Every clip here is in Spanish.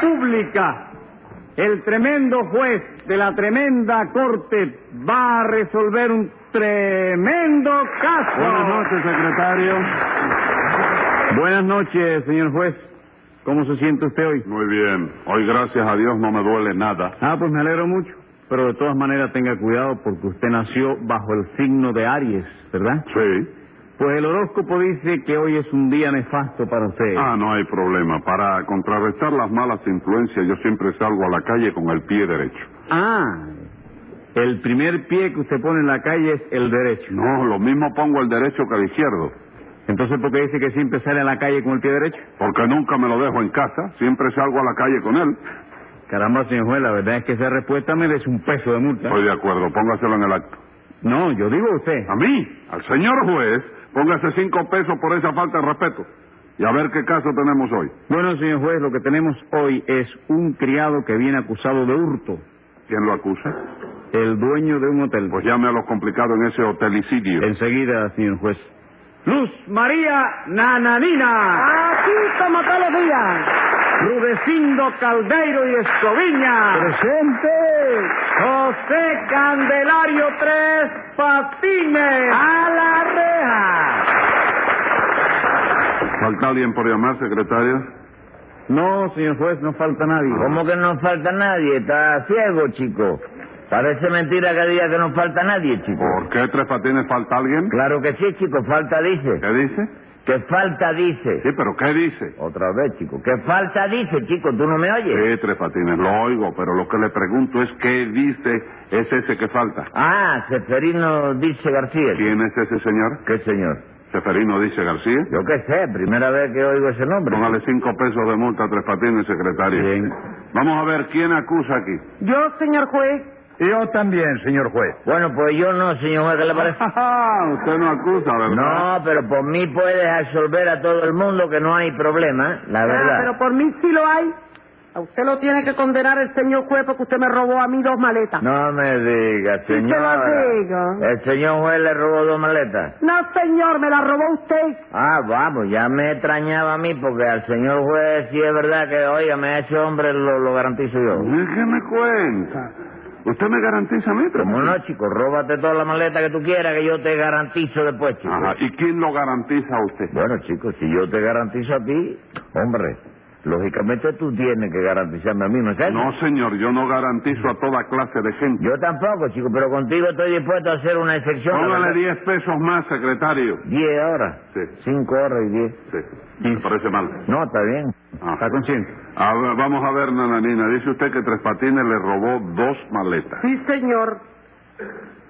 pública. El tremendo juez de la tremenda corte va a resolver un tremendo caso. Buenas noches, secretario. Buenas noches, señor juez. ¿Cómo se siente usted hoy? Muy bien. Hoy, gracias a Dios, no me duele nada. Ah, pues me alegro mucho. Pero de todas maneras tenga cuidado porque usted nació bajo el signo de Aries, ¿verdad? Sí. Pues el horóscopo dice que hoy es un día nefasto para usted. Ah, no hay problema. Para contrarrestar las malas influencias, yo siempre salgo a la calle con el pie derecho. Ah, el primer pie que usted pone en la calle es el derecho. No, lo mismo pongo el derecho que el izquierdo. Entonces, ¿por qué dice que siempre sale a la calle con el pie derecho? Porque nunca me lo dejo en casa. Siempre salgo a la calle con él. Caramba, señor juez, la verdad es que esa respuesta merece un peso de multa. Estoy de acuerdo. Póngaselo en el acto. No, yo digo a usted. A mí, al señor juez, póngase cinco pesos por esa falta de respeto. Y a ver qué caso tenemos hoy. Bueno, señor juez, lo que tenemos hoy es un criado que viene acusado de hurto. ¿Quién lo acusa? El dueño de un hotel. Pues llame a los complicados en ese hotelicidio. Enseguida, señor juez. Luz María Nananina. Aquí como todos los días. Rudecindo Caldeiro y Escoviña. Presente. José Candelario Tres Patines. A la reja. ¿Falta alguien por llamar, secretario? No, señor juez, no falta nadie. ¿Cómo que no falta nadie? Está ciego, chico. Parece mentira que diga que no falta nadie, chico. ¿Por qué Tres Patines falta alguien? Claro que sí, chico. Falta dice. ¿Qué dice? Que falta dice. Sí, pero ¿qué dice? Otra vez, chico. Que falta dice, chico. ¿Tú no me oyes? Sí, Tres Patines, lo oigo, pero lo que le pregunto es qué dice es ese que falta. Ah, Seferino dice García. ¿Quién es ese señor? ¿Qué señor? Seferino dice García. Yo qué sé. Primera vez que oigo ese nombre. Póngale cinco pesos de multa a Tres Patines, secretario. Bien. Vamos a ver quién acusa aquí. Yo, señor juez. Yo también, señor juez. Bueno, pues yo no, señor juez. ¿Qué le parece? Ah, usted no acusa, ¿verdad? No, pero por mí puedes absolver a todo el mundo que no hay problema, la Ah, verdad. pero por mí sí lo hay. A usted lo tiene que condenar el señor juez porque usted me robó a mí dos maletas. No me diga, Sí, te lo digo. El señor juez le robó dos maletas. No, señor, me la robó usted. Ah, vamos, ya me extrañaba a mí porque al señor juez sí es verdad que, oígame, ese hombre lo, lo garantizo yo. Déjeme cuenta. ¿Usted me garantiza a mí, Como no, chico, róbate toda la maleta que tú quieras que yo te garantizo después, chico. Ajá. ¿Y quién lo garantiza a usted? Bueno, chico, si yo te garantizo a ti, hombre, lógicamente tú tienes que garantizarme a mí, ¿no es eso? No, señor, yo no garantizo a toda clase de gente. Yo tampoco, chico, pero contigo estoy dispuesto a hacer una excepción. Póngale verdad. 10 pesos más, secretario. Diez horas. Sí. Cinco horas y diez. Sí. Me parece mal. No, está bien. Ah. ¿Está consciente? A ver, vamos a ver, nananina. Dice usted que Tres Patines le robó dos maletas. Sí, señor.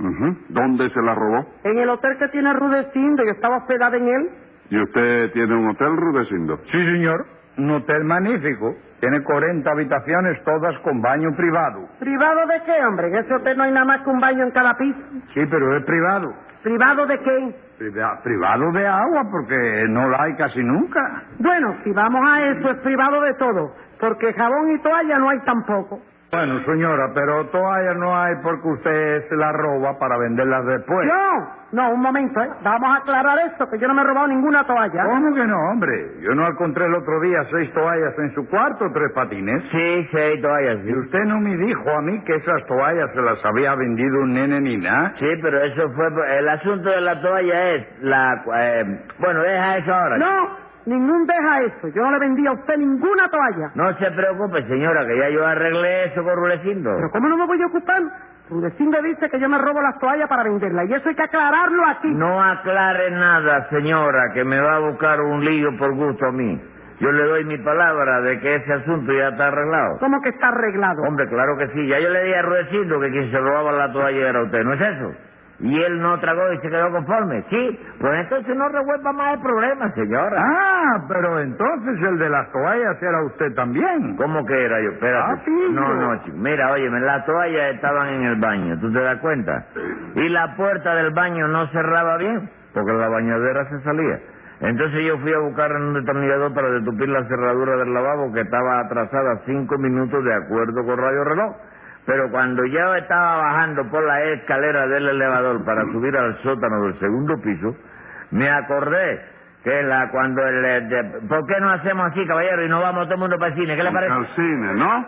Ujú. ¿Dónde se las robó? En el hotel que tiene Rudecindo, yo estaba hospedada en él. ¿Y usted tiene un hotel, Rudecindo? Sí, señor. Un hotel magnífico. Tiene 40 habitaciones, todas con baño privado. ¿Privado de qué, hombre? En ese hotel no hay nada más que un baño en cada piso. Sí, pero es privado. ¿Privado de qué? Priva- privado de agua, porque no la hay casi nunca. Bueno, si vamos a eso, es privado de todo. Porque jabón y toalla no hay tampoco. Bueno, señora, pero toallas no hay porque usted se las roba para venderlas después. ¿Yo? No, un momento, ¿eh? Vamos a aclarar esto, que yo no me he robado ninguna toalla. ¿Cómo que no, hombre? Yo no encontré el otro día seis toallas en su cuarto, tres patines. Sí, sí, toallas, sí. Y usted no me dijo a mí que esas toallas se las había vendido un nene ni nada. Sí, pero eso fue... El asunto de la toalla es la... eh, bueno, deja eso ahora. No, ningún deja eso. Yo no le vendí a usted ninguna toalla. No se preocupe, señora, que ya yo arreglé eso con Rulecindo. Pero ¿cómo no me voy a ocupar? Rudecindo dice que yo me robo las toallas para venderlas. Y eso hay que aclararlo aquí. No aclare nada, señora, que me va a buscar un lío por gusto a mí. Yo le doy mi palabra de que ese asunto ya está arreglado. ¿Cómo que está arreglado? Hombre, claro que sí. Ya yo le di a Rudecindo que quien se robaba la toalla era usted, ¿no es eso? Y él no tragó y se quedó conforme. Sí, pues entonces no revuelva más el problema, señora. Ah, pero entonces el de las toallas era usted también. ¿Cómo que era yo? Espérate. Ah, sí, no, no, chico. Mira, óyeme, las toallas estaban en el baño, ¿tú te das cuenta? Y la puerta del baño no cerraba bien, porque la bañadera se salía. Entonces yo fui a buscar en un destornillador para detupir la cerradura del lavabo que estaba atrasada cinco minutos de acuerdo con Radio Reloj. Pero cuando yo estaba bajando por la escalera del elevador para subir al sótano del segundo piso, me acordé Que la cuando el... eh, de- ¿Por qué no hacemos así, caballero, y no vamos todo el mundo para el cine? ¿Qué le parece? Al cine, ¿no?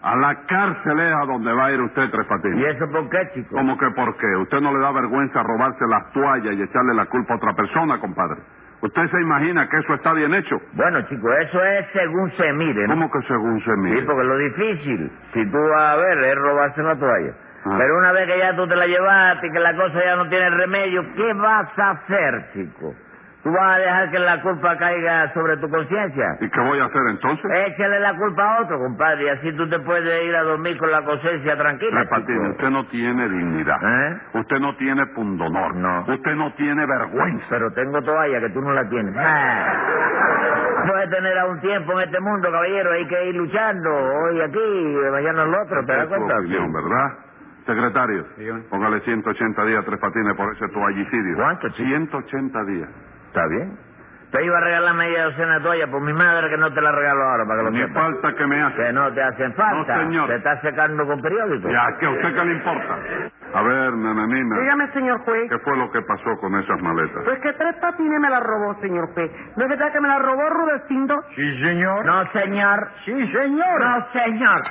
A la cárcel es a donde va a ir usted, Tres ¿Y Patines. eso por qué, chico? ¿Cómo que por qué? ¿Usted no le da vergüenza robarse las toallas y echarle la culpa a otra persona, compadre? ¿Usted se imagina que eso está bien hecho? Bueno, chico, eso es según se mire, ¿no? ¿Cómo que según se Sí, mire? porque lo difícil, si tú vas a ver, es robarse la toalla. Ah. Pero una vez que ya tú te la llevaste y que la cosa ya no tiene remedio, ¿qué vas a hacer, chico? ¿Tú vas a dejar que la culpa caiga sobre tu conciencia? ¿Y qué voy a hacer entonces? Échale la culpa a otro, compadre, y así tú te puedes ir a dormir con la conciencia tranquila, Tres Patines, chico. usted no tiene dignidad. ¿Eh? Usted no tiene pundonor. No. Usted no tiene vergüenza. Pero tengo toalla que tú no la tienes. Ah. Puedes tener a un tiempo en este mundo, caballero, hay que ir luchando, hoy aquí, mañana el otro, ¿te das Es cuenta? opinión, ¿verdad? Secretario, Dígame. póngale 180 días a Tres Patines por ese toallicidio. ¿Cuánto, chico? 180 días. Está bien. Te iba a regalar media docena de toallas por mi madre que no te la regalo ahora para que lo Ni sepas. falta que me hace. Que no te hacen falta. No, señor. Te estás secando con periódico. Ya, que a usted qué le importa. A ver, nananina, Dígame, señor juez. ¿qué fue lo que pasó con esas maletas? Pues que tres patines me la robó, señor juez. ¿No es verdad que me la robó Rudecindo? Sí, señor. No, señor. Sí, señor. No, señor.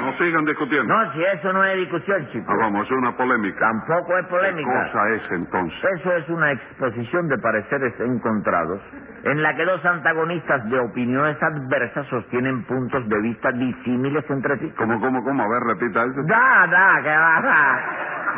No sigan discutiendo. No, si eso no es discusión, chico. Ah, vamos, es una polémica. Tampoco es ¿Qué polémica. cosa es entonces? Eso es una exposición de pareceres encontrados en la que dos antagonistas de opiniones adversas sostienen puntos de vista disímiles entre sí. ¿Cómo, cómo, cómo? A ver, repita eso. Da, da, que va, da.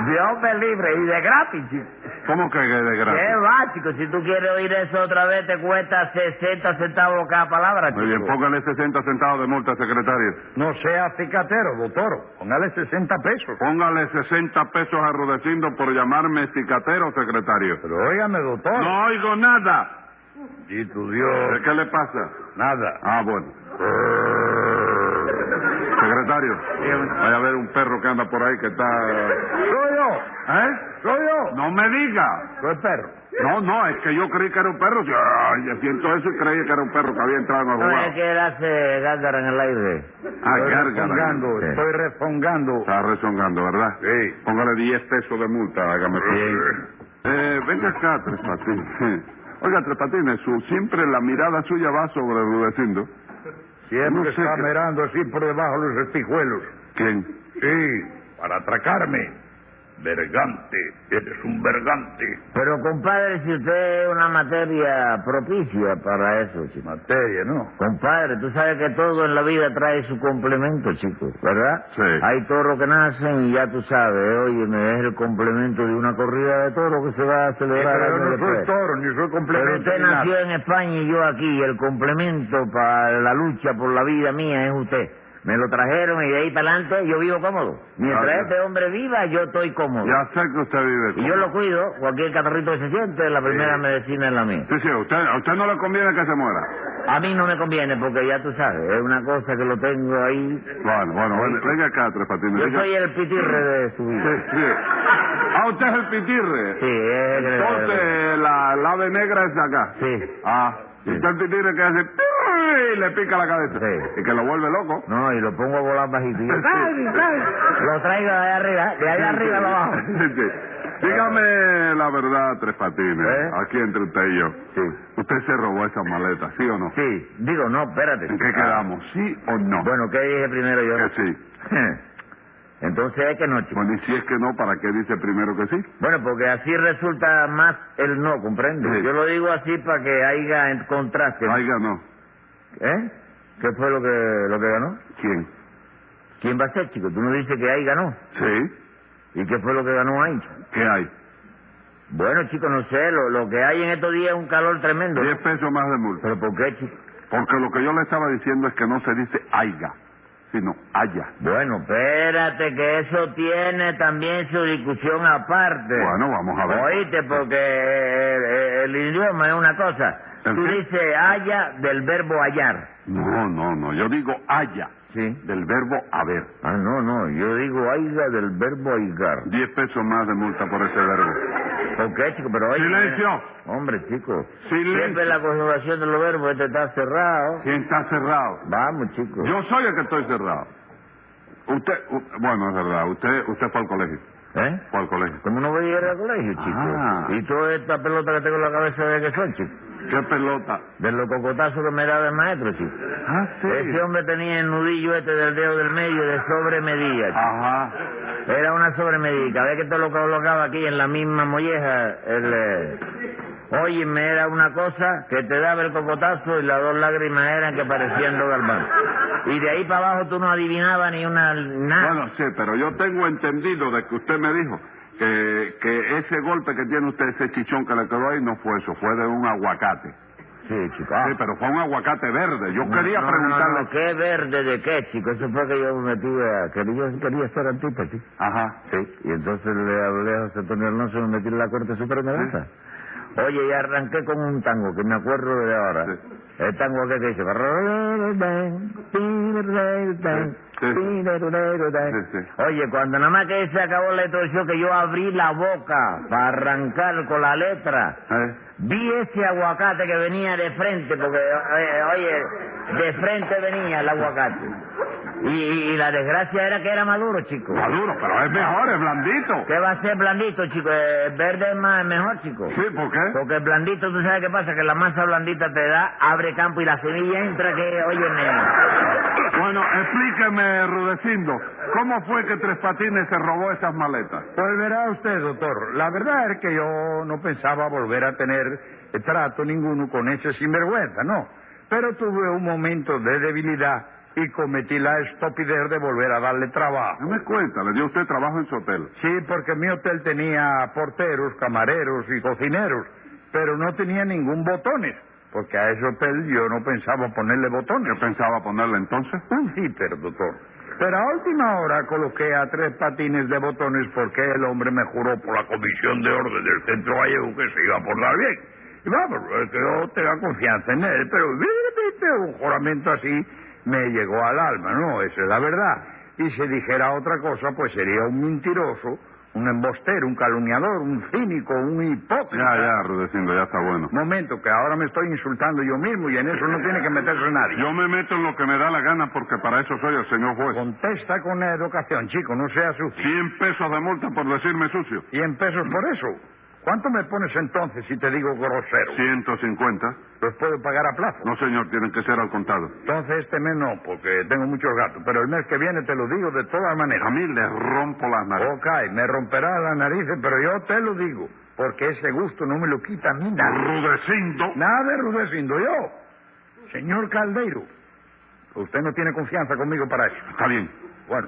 Dios me libre y de gratis, chico. ¿Cómo que de ¿Qué gratis? va, chico? Si tú quieres oír eso otra vez, te cuesta 60 centavos cada palabra, chico. Muy bien, póngale 60 centavos de multa, secretario. No sea cicatero, doctor. Póngale 60 pesos. Póngale 60 pesos a Rudecindo por llamarme cicatero, secretario. Pero óigame, doctor. No oigo nada. Y tu Dios. ¿De qué le pasa? Nada. Ah, bueno. Secretario, vaya a ver un perro que anda por ahí que está... Soy yo. ¿Eh? Soy yo. No me diga. Soy perro. No, no, es que yo creí que era un perro. Yo, siento eso y creí que era un perro que había entrado en el No, es que él hace gárgara en el aire. Ah, estoy gárgara. rezongando. Sí. Estoy rezongando. Está rezongando, ¿verdad? Sí. Póngale 10 pesos de multa, hágame favor. Eh, venga acá, Tres Patines. Oiga, Tres Patines, su, siempre la mirada suya va sobre Rudecindo. Siempre No sé está qué- mirando así por debajo de los espejuelos. ¿Quién? Sí, para atracarme. Vergante. Eres un vergante. Pero, compadre, si usted es una materia propicia para eso, chico. Materia, ¿no? Compadre, tú sabes que todo en la vida trae su complemento, chico, ¿verdad? Sí. Hay toros que nacen y ya tú sabes, oye, me es el complemento de una corrida de toros que se va a celebrar Pero años no soy después. toro, ni soy Pero complemento. usted ni nada. nació en España y yo aquí, y el complemento para la lucha por la vida mía es usted. Me lo trajeron y de ahí para adelante yo vivo cómodo. Mientras este hombre viva, yo estoy cómodo. Ya sé que usted vive Y con- yo lo cuido, cualquier catarrito que se siente, la primera medicina es la mía. Sí, sí, a usted, a usted no le conviene que se muera. A mí no me conviene porque ya tú sabes, es una cosa que lo tengo ahí. Bueno, bueno, bueno, venga acá, Tres Patines. Yo venga. soy el pitirre de su vida. Sí, sí. Ah, usted es el pitirre. Sí, es el- Entonces, la, la ave negra es de acá. Sí. Ah, y usted el pitirre que hace... y le pica la cabeza. Sí. Y que lo vuelve loco. No, y lo pongo a volar bajito. Y yo. Lo traigo de allá arriba, de allá arriba lo bajo. Dígame la verdad, Tres Patines, ¿Eh? aquí entre usted y yo. Sí. ¿Usted se robó esa maleta, sí o no? Sí, digo, no, espérate. ¿En qué quedamos, sí o no? Bueno, ¿qué dije primero yo? Que sí. Entonces es que no, chico. Bueno, y si es que no, ¿para qué dice primero que sí? Bueno, porque así resulta más el no, ¿comprende? Sí. Yo lo digo así para que haya en contraste. Ahí ganó. ¿Eh? ¿Qué fue lo que, lo que ganó? ¿Quién? ¿Quién va a ser, chico? Tú no dices que ahí ganó. Sí. ¿Y qué fue lo que ganó ahí? ¿Qué hay? Bueno, chico, no sé, lo, lo que hay en estos días es un calor tremendo. Diez pesos más de multa. ¿Pero por qué, chico? Porque lo que yo le estaba diciendo es que no se dice aiga, sino haya. Bueno, espérate, que eso tiene también su discusión aparte. Bueno, vamos a ver. Oíste, porque el, el idioma es una cosa. ¿El Tú dices haya del verbo hallar. No, no, no. Yo digo haya, Sí. del verbo haber. Ah, no, no, yo digo haiga del verbo haigar. Diez pesos más de multa por ese verbo. ¿Por qué, chico? Pero oye... Silencio. Hombre, chico. Silencio. Siempre la conjugación de los verbos, este está cerrado. ¿Quién está cerrado? Vamos, chico. Yo soy el que estoy cerrado. Usted, u- bueno, es verdad, usted, usted fue al colegio. ¿Eh? Fue al colegio. ¿Cómo no voy a ir al colegio, chico? Ah. Y toda esta pelota que tengo en la cabeza de que son, chico. ¿Qué pelota? De los cocotazos que me daba el maestro, chico. Ah, sí. Ese hombre tenía el nudillo este del dedo del medio de sobremedida, chico. Ajá. Era una sobremedida. Cada vez que te lo colocaba aquí en la misma molleja, el... Eh... Óyeme, era una cosa que te daba el cocotazo y las dos lágrimas eran que parecían dos galvanes. Y de ahí para abajo tú no adivinabas ni una... nada. Bueno, sí, pero yo tengo entendido de que usted me dijo que, que ese golpe que tiene usted, ese chichón que le quedó ahí, no fue eso, fue de un aguacate. Sí, chico. Sí, pero fue un aguacate verde. Yo quería no, preguntarle... No, no, ¿qué verde de qué, chico? Eso fue que yo me metí a... Que yo quería ser chico. Ajá. Sí, y entonces le hablé a José Antonio Alonso y me metí en la Corte Suprema de esa. Oye, y arranqué con un tango que me acuerdo de ahora. Sí. El tango que dice... Sí, sí. Oye, cuando nada más que se acabó la introducción que yo abrí la boca para arrancar con la letra, ¿Eh? vi ese aguacate que venía de frente, porque, eh, oye, de frente venía el aguacate. Y, y la desgracia era que era maduro, chico. Maduro, pero es mejor, es blandito. ¿Qué va a ser blandito, chico? El verde es más mejor, chico. Sí, ¿por qué? Porque el blandito, ¿tú sabes qué pasa? Que la masa blandita te da, abre campo y la semilla entra que, óyeme... Bueno, explíqueme, Rudecindo, ¿cómo fue que Tres Patines se robó esas maletas? Pues verá usted, doctor, la verdad es que yo no pensaba volver a tener trato ninguno con ese sinvergüenza, no. Pero tuve un momento de debilidad y cometí la estupidez de volver a darle trabajo. No me cuenta, le dio usted trabajo en su hotel. Sí, porque mi hotel tenía porteros, camareros y cocineros, pero no tenía ningún botones, porque a ese hotel yo no pensaba ponerle botones. ¿Qué pensaba ponerle entonces? Un zipper, doctor. Pero a última hora coloqué a tres patines de botones porque el hombre me juró por la Comisión de Orden del Centro Gallego que se iba a portar bien. Y vamos, es que yo tenga confianza en él, pero un juramento así me llegó al alma, ¿no? Esa es la verdad. Y si dijera otra cosa, pues sería un mentiroso, un embostero, un calumniador, un cínico, un hipócrita. Ya, ya, Rudecindo, ya está bueno. Momento, que ahora me estoy insultando yo mismo y en eso no tiene que meterse nadie. Yo me meto en lo que me da la gana porque para eso soy el señor juez. Contesta con educación, chico, no sea sucio. 100 pesos de multa por decirme sucio. 100 pesos por eso. ¿Cuánto me pones entonces si te digo grosero? 150. ¿Los puedo pagar a plazo? No, señor, tienen que ser al contado. Entonces este mes no, porque tengo muchos gatos. Pero el mes que viene te lo digo de todas maneras. A mí le rompo las narices. Ok, me romperá las narices, pero yo te lo digo. Porque ese gusto no me lo quita a mí nadie. Rudecindo. Nada de rudecindo yo. Señor Caldeiro, usted no tiene confianza conmigo para eso. Está bien.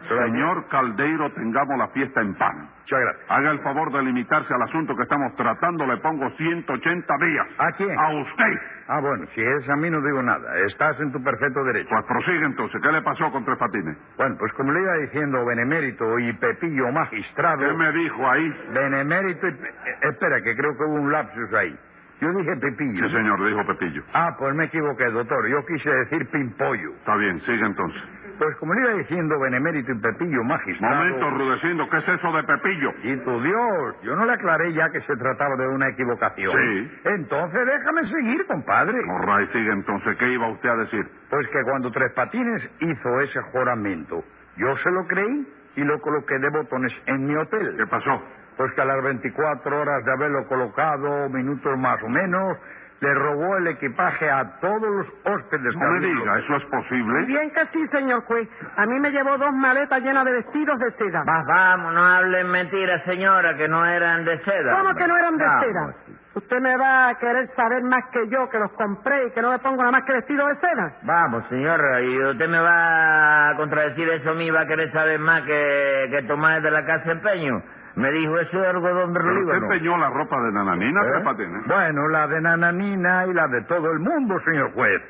Señor Caldeiro, tengamos la fiesta en paz. Muchas gracias. Haga el favor de limitarse al asunto que estamos tratando. Le pongo 180 días. ¿A quién? A usted. Ah, bueno, si es a mí no digo nada. Estás en tu perfecto derecho. Pues prosigue entonces. ¿Qué le pasó con Tres Patines? Bueno, pues como le iba diciendo, Benemérito y Pepillo Magistrado... ¿Qué me dijo ahí? Benemérito y... Pe- eh, Espera, que creo que hubo un lapsus ahí. Yo dije Pepillo. Sí, señor, dijo Pepillo. Ah, pues me equivoqué, doctor. Yo quise decir Pimpollo. Está bien, sigue entonces. Pues como le iba diciendo, Benemérito y Pepillo Magistrado... Momento, Rudecindo, ¿qué es eso de Pepillo? Y tu Dios, yo no le aclaré ya que se trataba de una equivocación. Sí. Entonces déjame seguir, compadre. All right, sigue entonces. ¿Qué iba usted a decir? Pues que cuando Tres Patines hizo ese juramento, yo se lo creí y lo coloqué de botones en mi ¿Qué hotel. pasó? Pues que a las 24 horas de haberlo colocado, minutos más o menos, le robó el equipaje a todos los hóspedes. No me diga, ¿eso es posible? Bien que sí, señor juez. A mí me llevó dos maletas llenas de vestidos de seda. Vas, vamos, no hablen mentiras, señora, que no eran de seda. ¿Cómo hombre. que no eran de Vamos, seda? Usted me va a querer saber más que yo, que los compré y que no me pongo nada más que vestido de seda. Vamos, señora, y usted me va a contradecir eso a mí, va a querer saber más que, que Tomás de la Casa Empeño. Me dijo, eso es algodón de ¿Pero Líbano. usted empeñó la ropa de Nananina, ¿Eh? Tres Patines? Bueno, la de Nananina y la de todo el mundo, señor juez.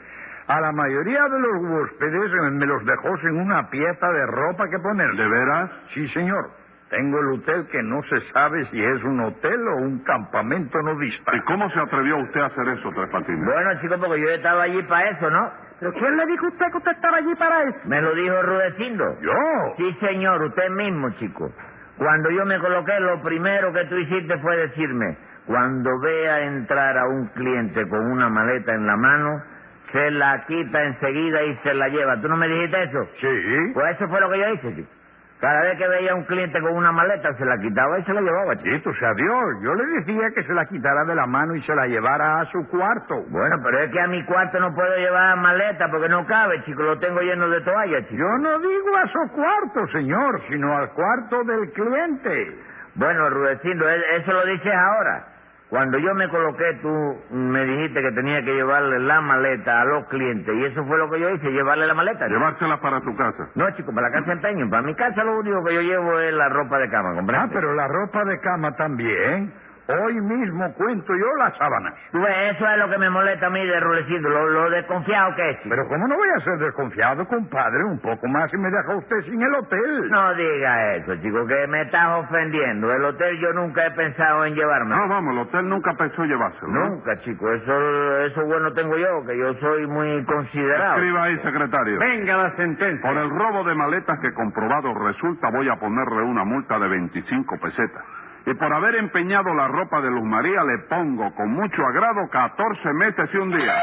A la mayoría de los huéspedes me los dejó sin una pieza de ropa que poner. ¿De veras? Sí, señor. Tengo el hotel que no se sabe si es un hotel o un campamento nudista. ¿Y cómo se atrevió usted a hacer eso, Tres Patines? Bueno, chico, porque yo estaba allí para eso, ¿no? ¿Pero quién le dijo a usted que usted estaba allí para eso? Me lo dijo Rudecindo. ¿Yo? Sí, señor, usted mismo, chico. Cuando yo me coloqué, lo primero que tú hiciste fue decirme, cuando vea entrar a un cliente con una maleta en la mano, se la quita enseguida y se la lleva. ¿Tú no me dijiste eso? Sí. Pues eso fue lo que yo hice, chico. Cada vez que veía a un cliente con una maleta, se la quitaba y se la llevaba. Bendito sea Dios. Yo le decía que se la quitara de la mano y se la llevara a su cuarto. Bueno, pero es que a mi cuarto no puedo llevar maleta porque no cabe, chico. Lo tengo lleno de toallas, chico. Yo no digo a su cuarto, señor, sino al cuarto del cliente. Bueno, Rudecindo, eso lo dices ahora. Cuando yo me coloqué, tú me dijiste que tenía que llevarle la maleta a los clientes. Y eso fue lo que yo hice, llevarle la maleta. chico. Llevársela para tu casa. No, chico, para la casa de empeño. Para mi casa lo único que yo llevo es la ropa de cama, Ah, ¿comprendes? pero la ropa de cama también. Hoy mismo cuento yo las sábanas. Ves, eso es lo que me molesta a mí de Rudecindo, lo, lo desconfiado que es. Pero ¿cómo no voy a ser desconfiado, compadre? Un poco más y me deja usted sin el hotel. No diga eso, chico, que me estás ofendiendo. El hotel yo nunca he pensado en llevarme. No, vamos, el hotel nunca pensó llevárselo. ¿no? Nunca, chico. Eso, eso bueno tengo yo, que yo soy muy considerado. Escriba ahí, secretario. Venga la sentencia. Por el robo de maletas que comprobado resulta, voy a ponerle una multa de 25 pesetas. Y por haber empeñado la ropa de Luz María, le pongo con mucho agrado 14 meses y un día.